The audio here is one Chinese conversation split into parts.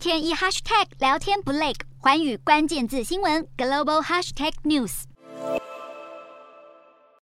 天一 hashtag 聊天不累，寰宇关键字新闻 global hashtag news。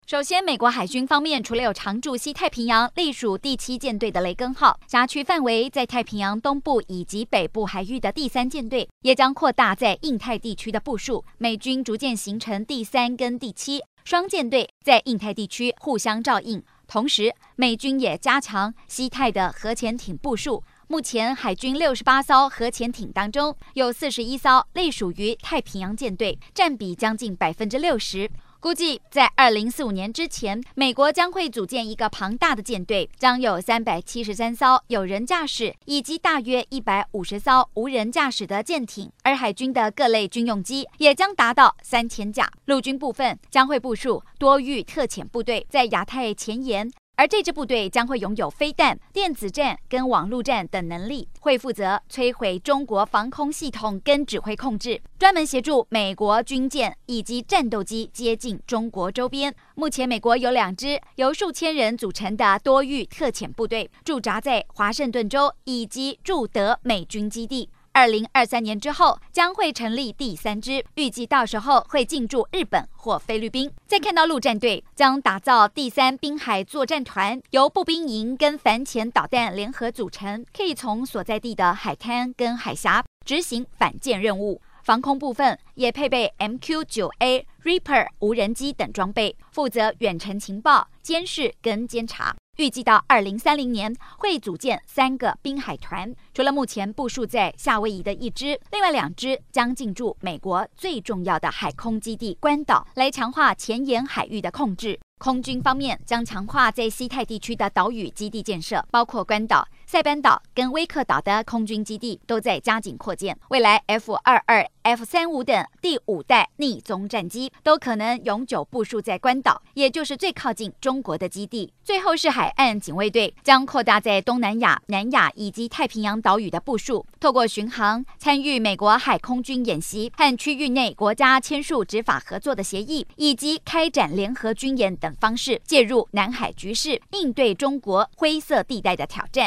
首先，美国海军方面除了有常驻西太平洋隶属第七舰队的雷根号，辖区范围在太平洋东部以及北部海域的第三舰队，也将扩大在印太地区的部署。美军逐渐形成第三跟第七双舰队，在印太地区互相照应。同时，美军也加强西太的核潜艇部署。目前，海军六十八艘核潜艇当中，有四十一艘隶属于太平洋舰队，占比将近百分之六十。估计在二零四五年之前，美国将会组建一个庞大的舰队，将有三百七十三艘有人驾驶，以及大约一百五十艘无人驾驶的舰艇，而海军的各类军用机也将达到三千架。陆军部分将会部署多域特遣部队在亚太前沿。而这支部队将会拥有飞弹、电子战跟网络战等能力，会负责摧毁中国防空系统跟指挥控制，专门协助美国军舰以及战斗机接近中国周边。目前，美国有两支由数千人组成的多域特遣部队驻扎在华盛顿州以及驻德美军基地。二零二三年之后将会成立第三支，预计到时候会进驻日本或菲律宾。再看到陆战队将打造第三滨海作战团，由步兵营跟反潜导弹联合组成，可以从所在地的海滩跟海峡执行反舰任务。防空部分也配备 MQ-9A Reaper 无人机等装备，负责远程情报监视跟监察。预计到二零三零年会组建三个滨海团，除了目前部署在夏威夷的一支，另外两支将进驻美国最重要的海空基地关岛，来强化前沿海域的控制。空军方面将强化在西太地区的岛屿基地建设，包括关岛、塞班岛跟威克岛的空军基地都在加紧扩建。未来 F 二二、F 三五等第五代逆踪战机都可能永久部署在关岛，也就是最靠近中国的基地。最后是海岸警卫队将扩大在东南亚、南亚以及太平洋岛屿的部署，透过巡航、参与美国海空军演习和区域内国家签署执法合作的协议，以及开展联合军演等方式介入南海局势，应对中国灰色地带的挑战。